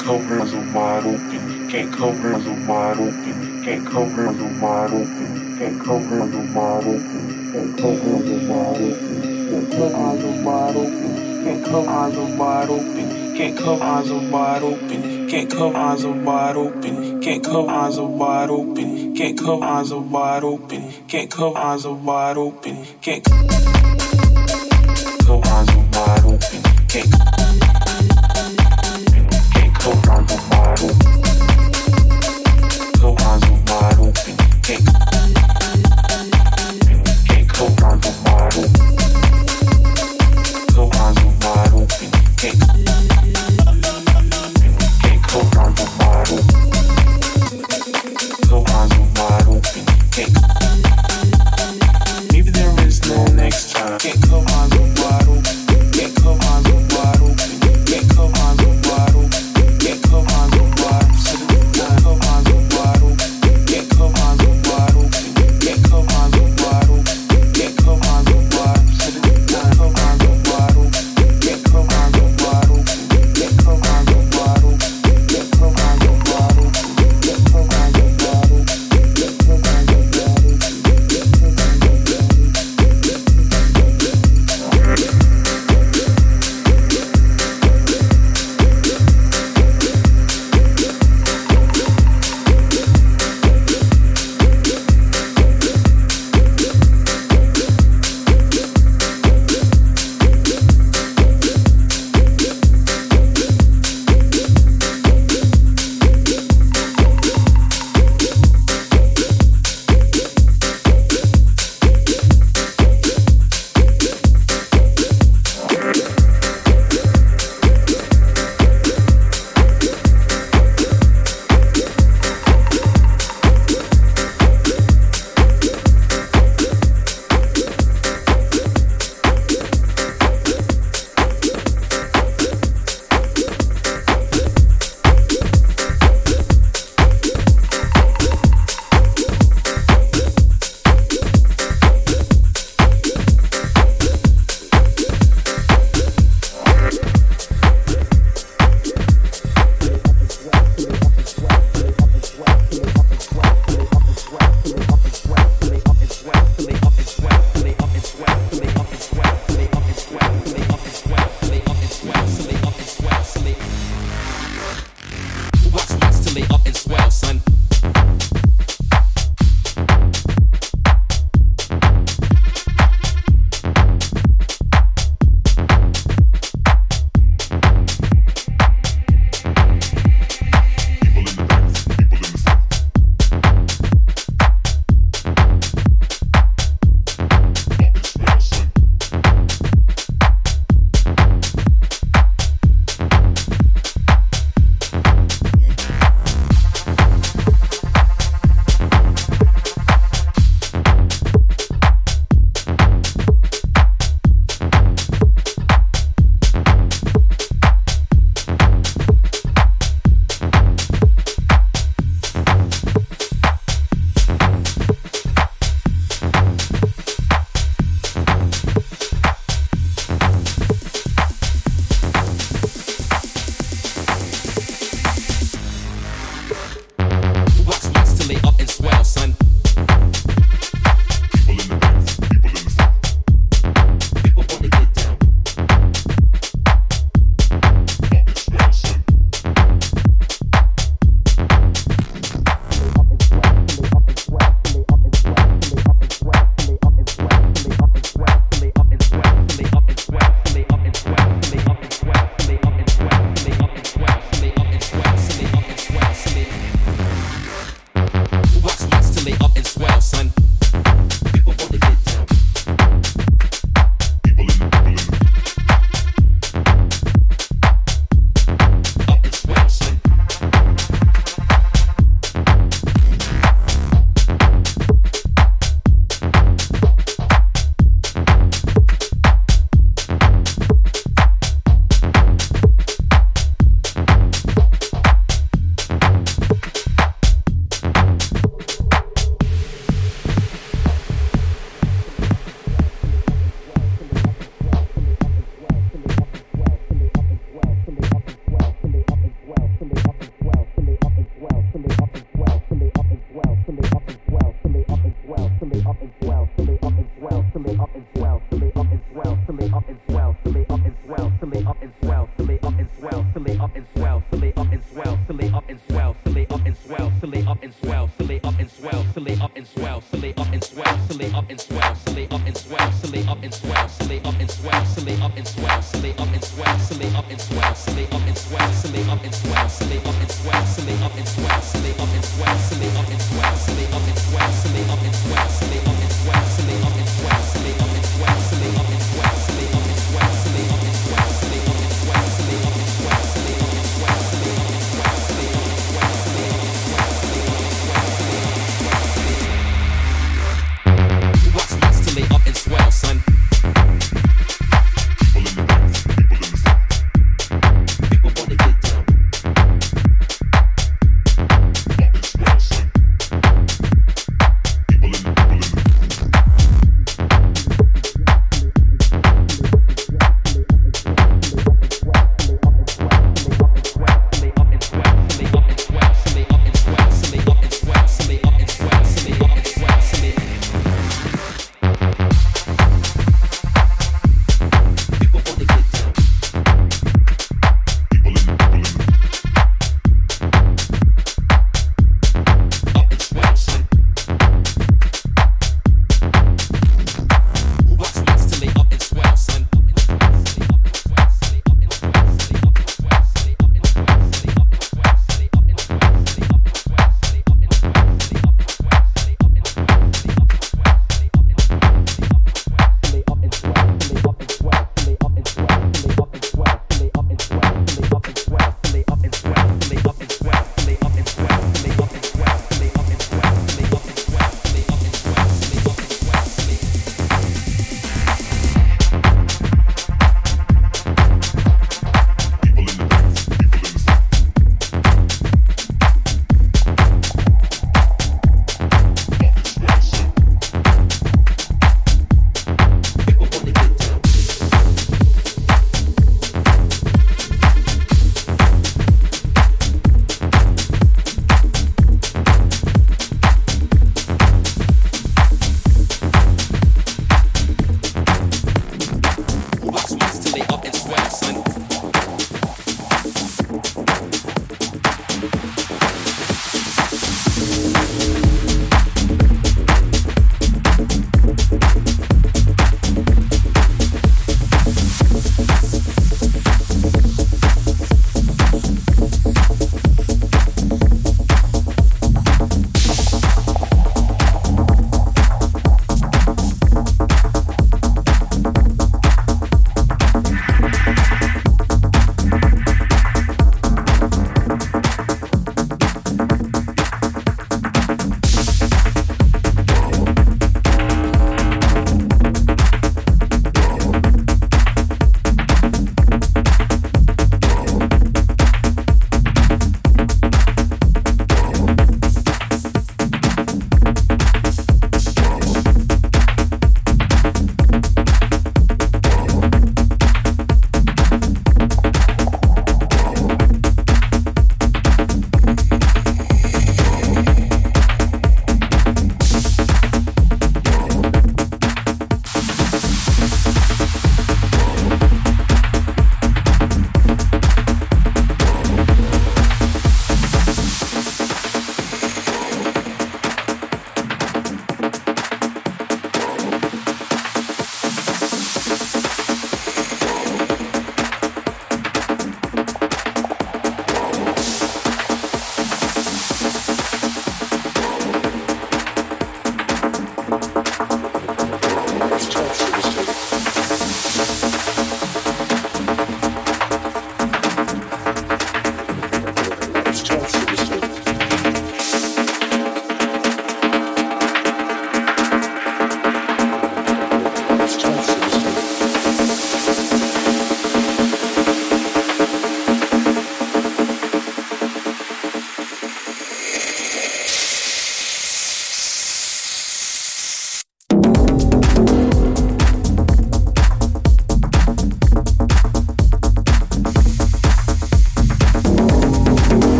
come eyes are wide open. Can't come eyes are wide open. Can't come eyes are wide open. Can't come eyes of wide open, can't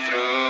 through.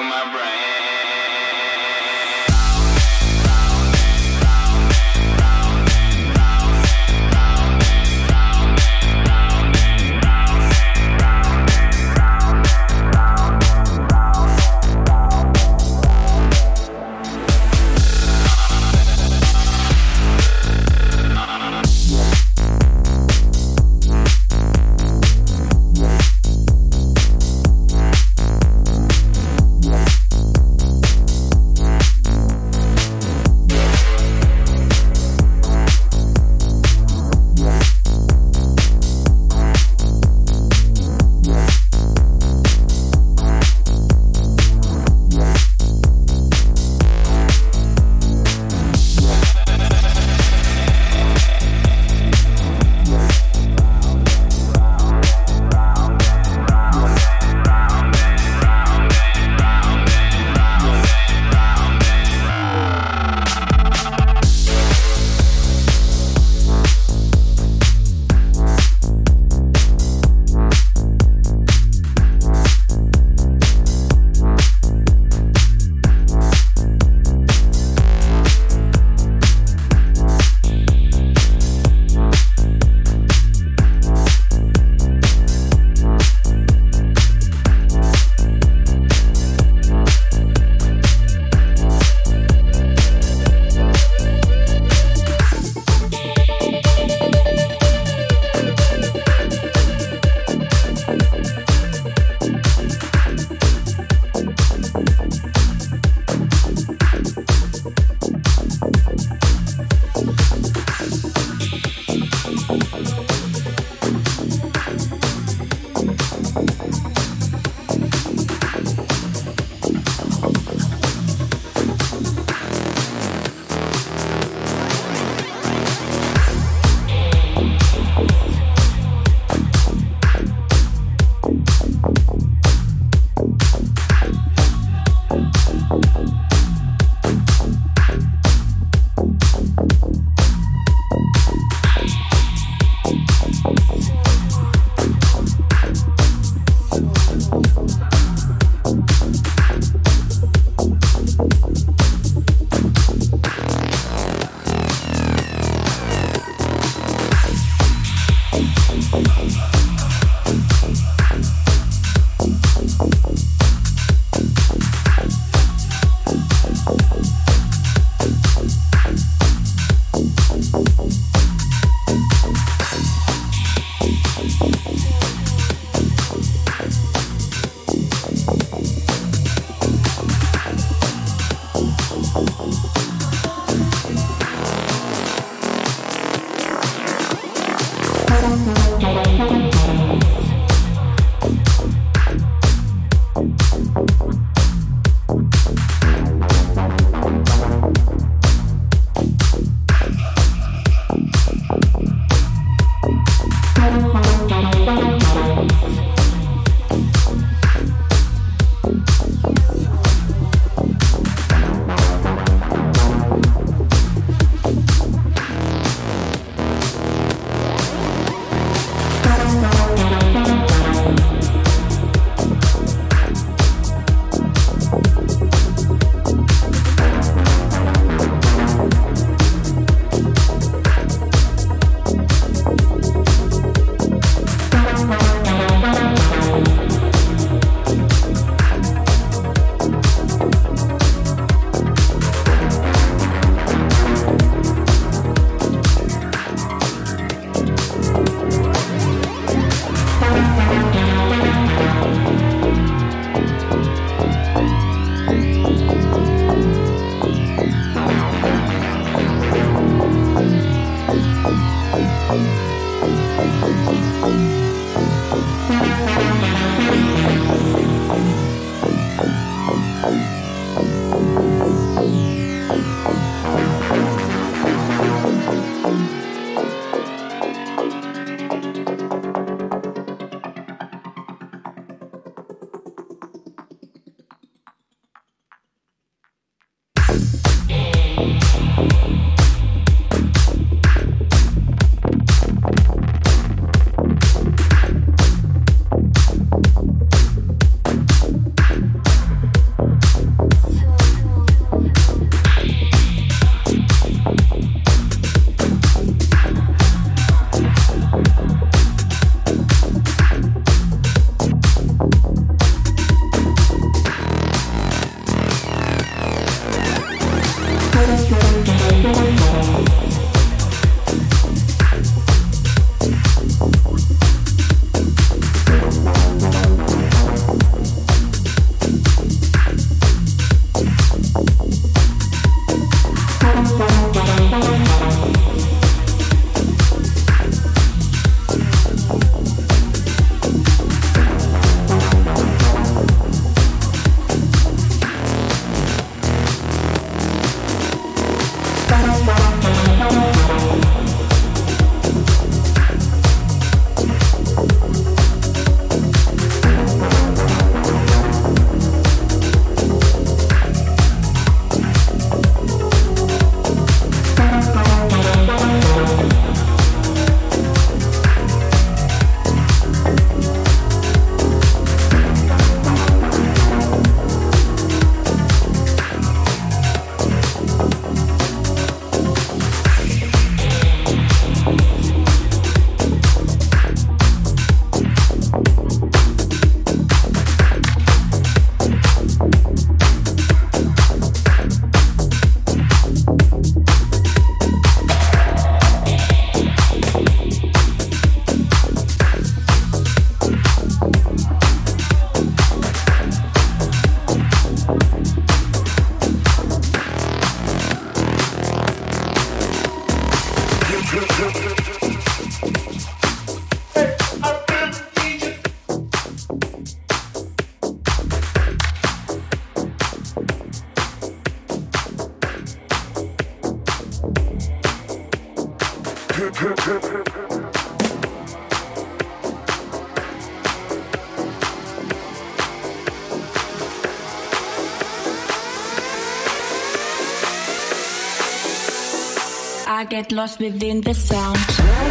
Get lost within the sound.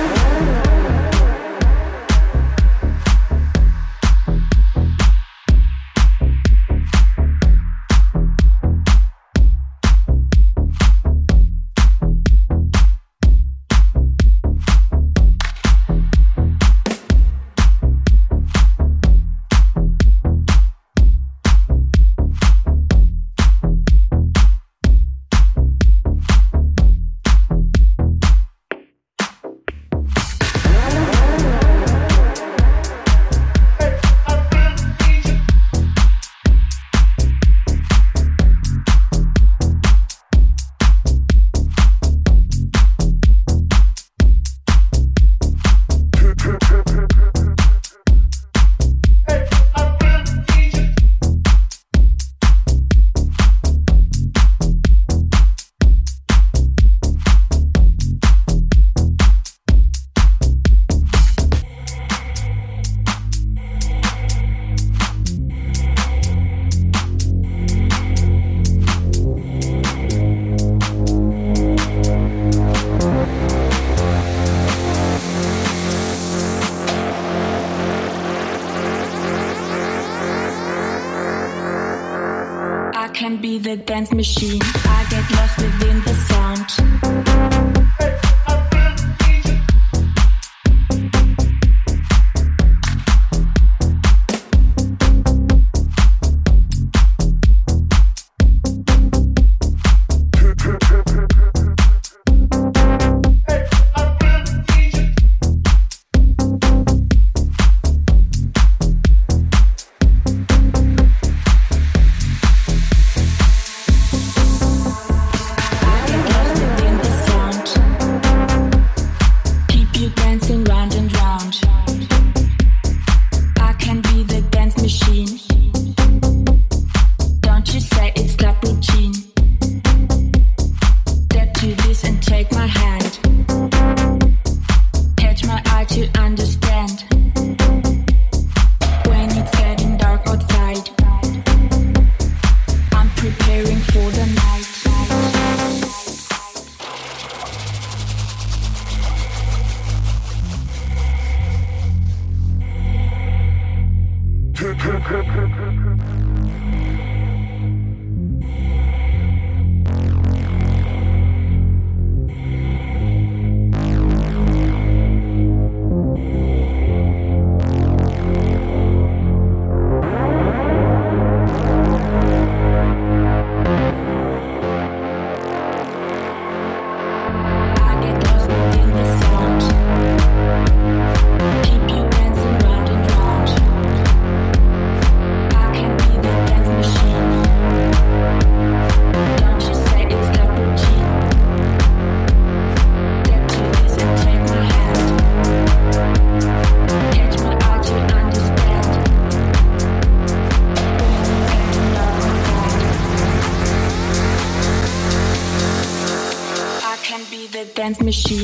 machine.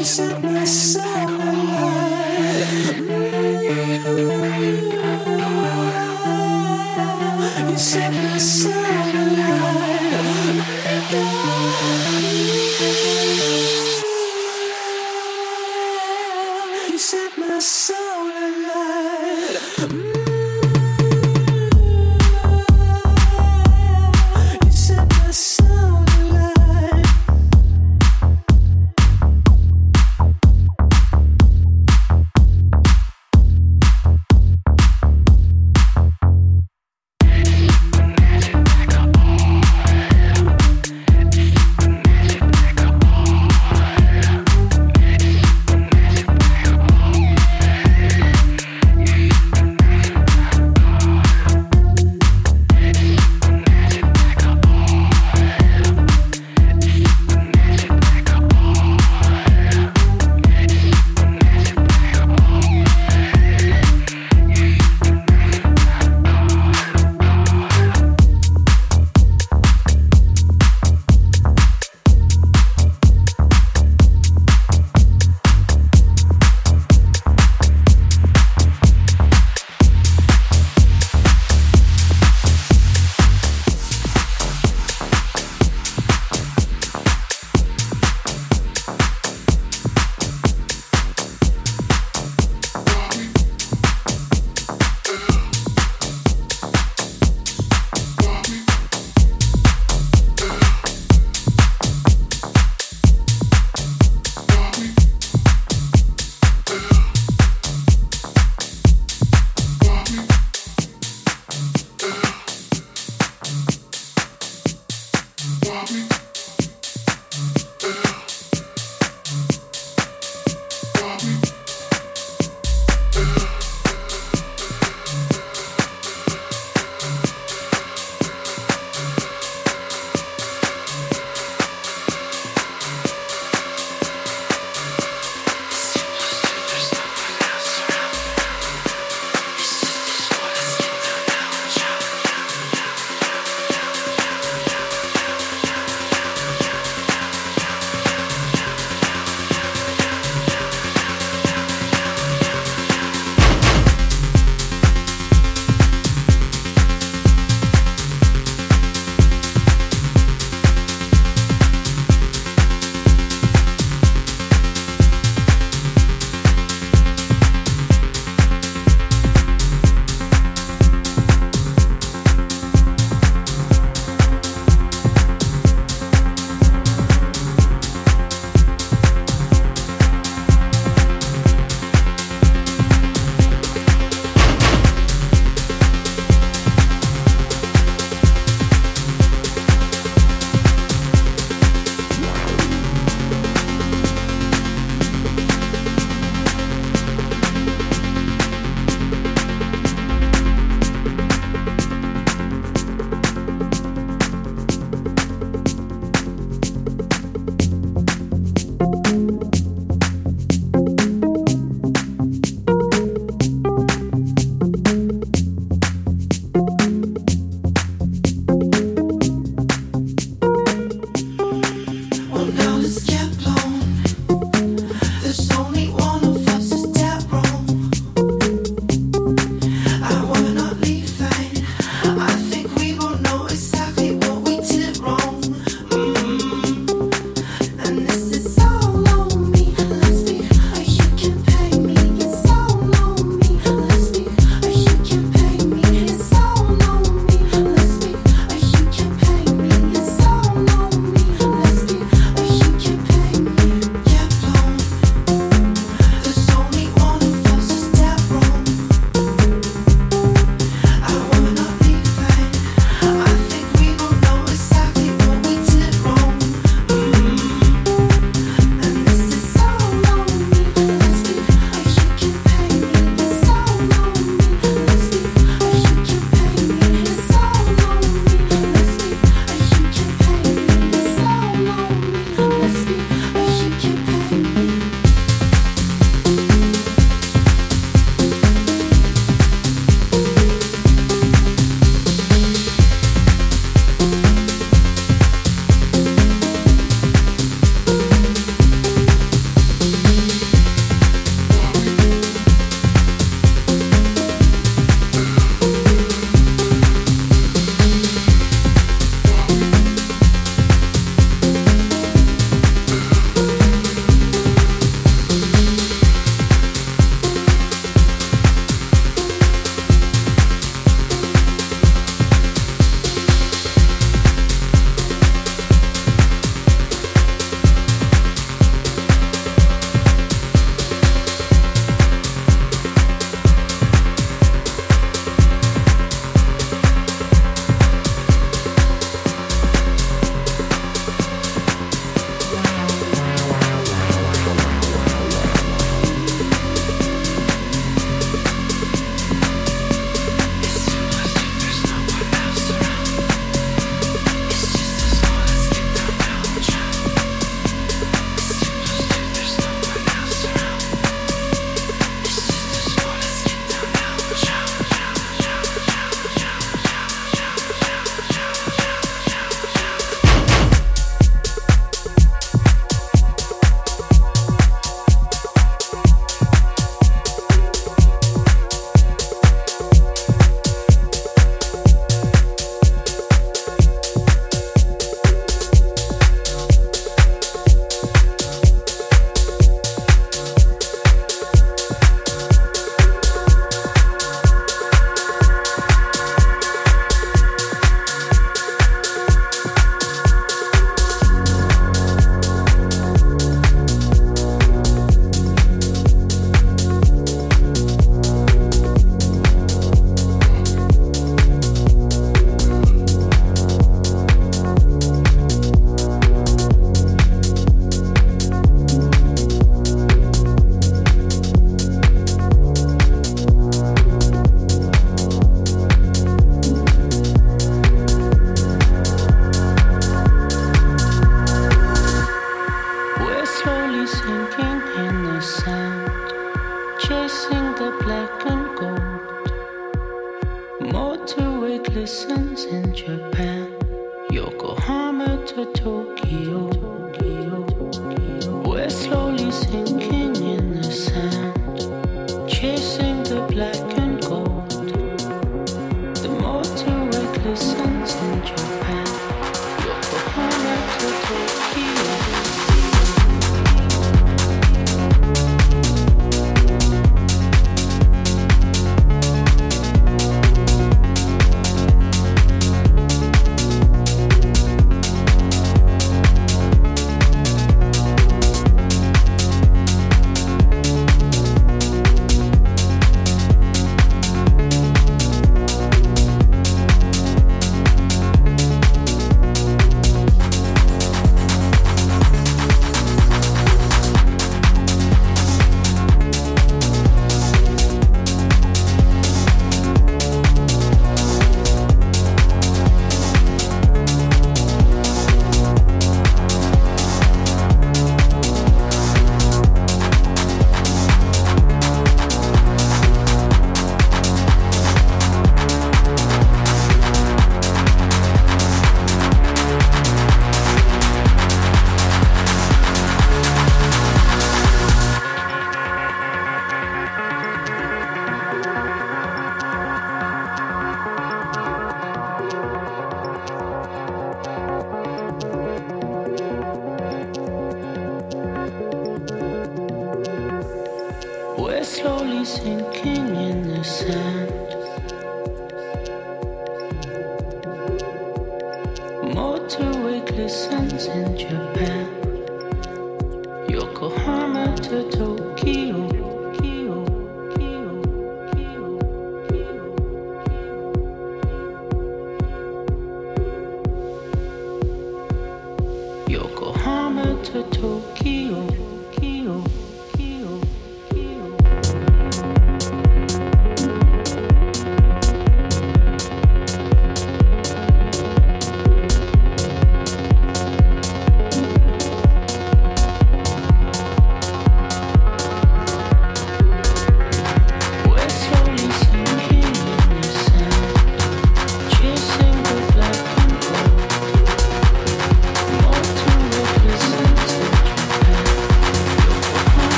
close to.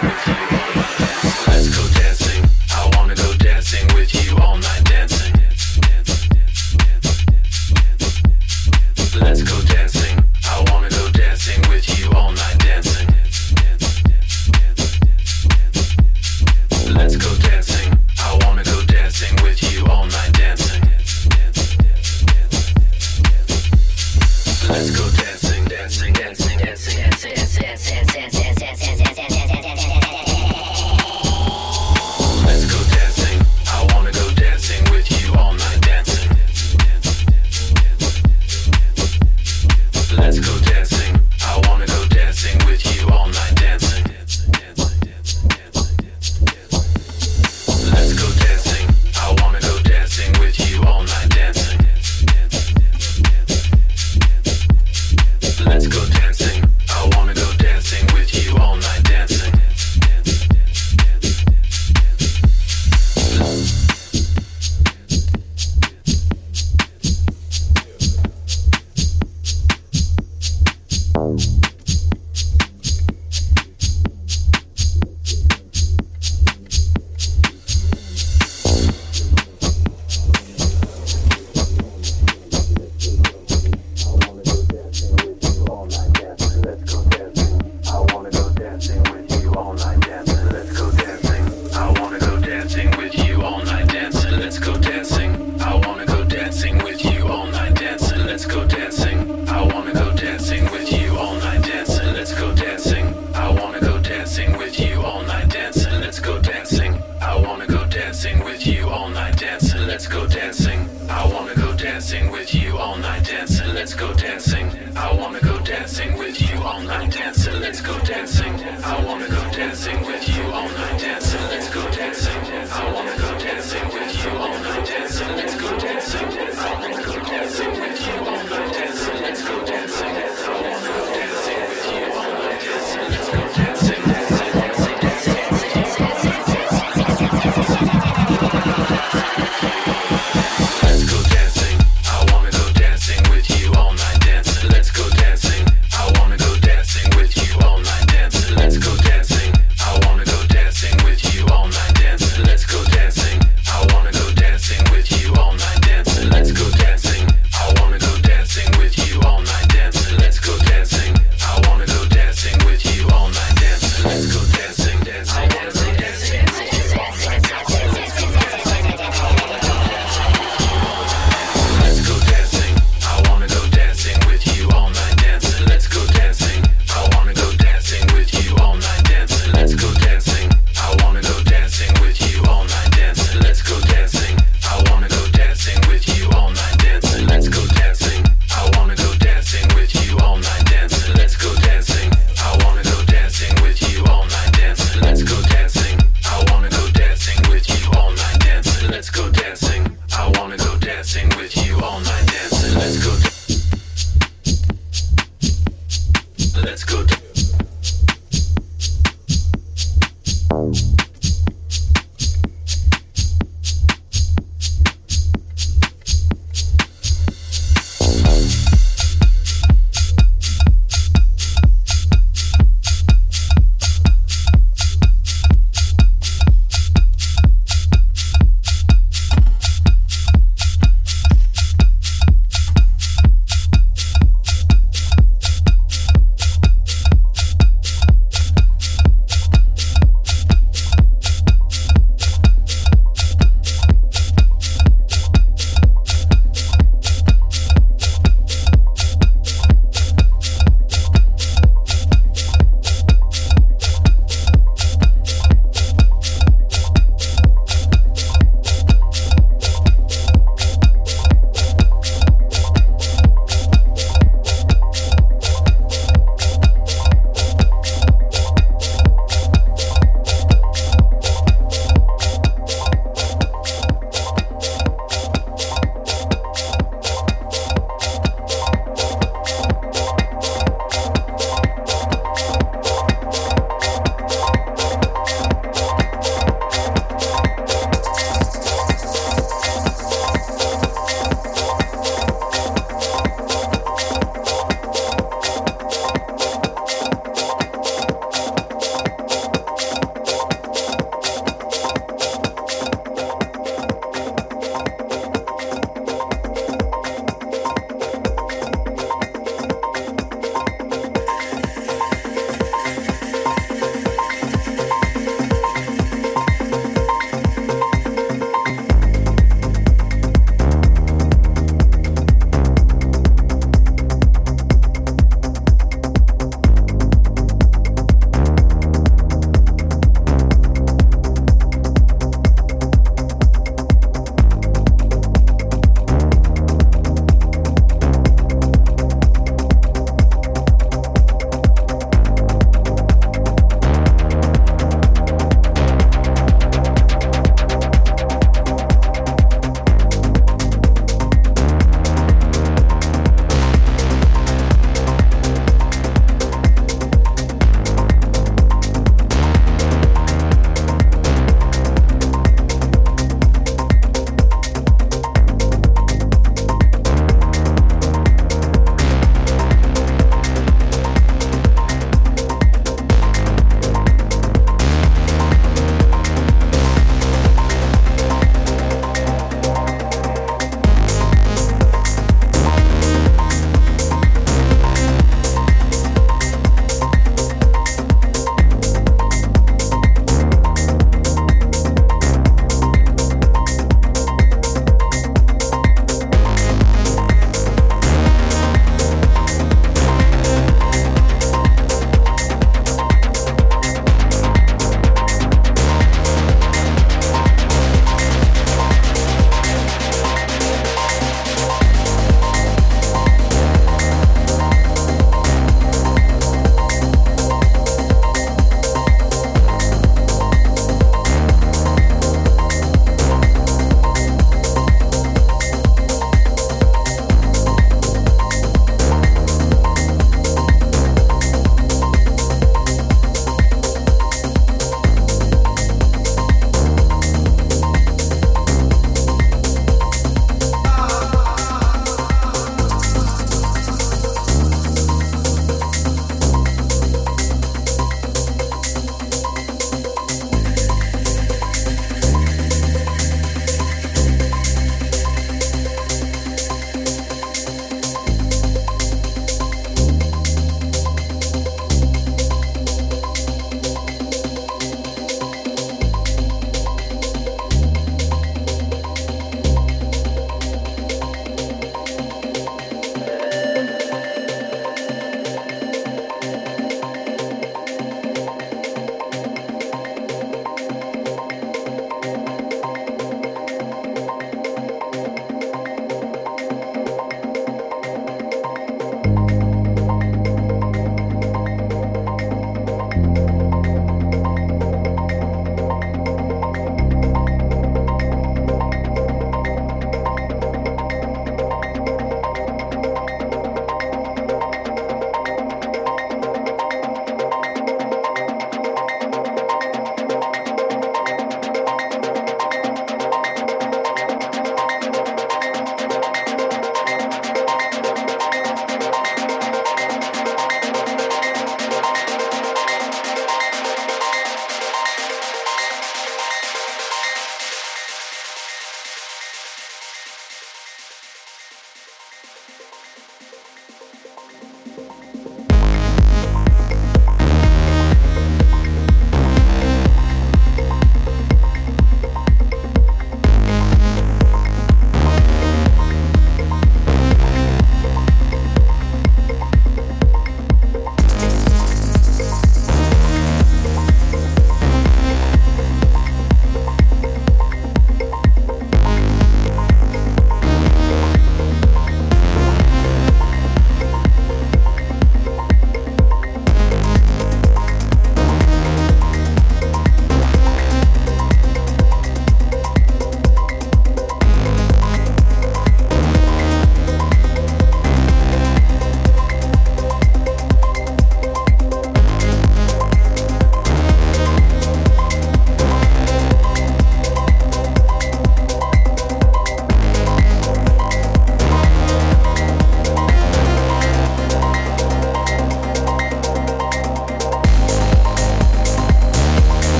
Thank you.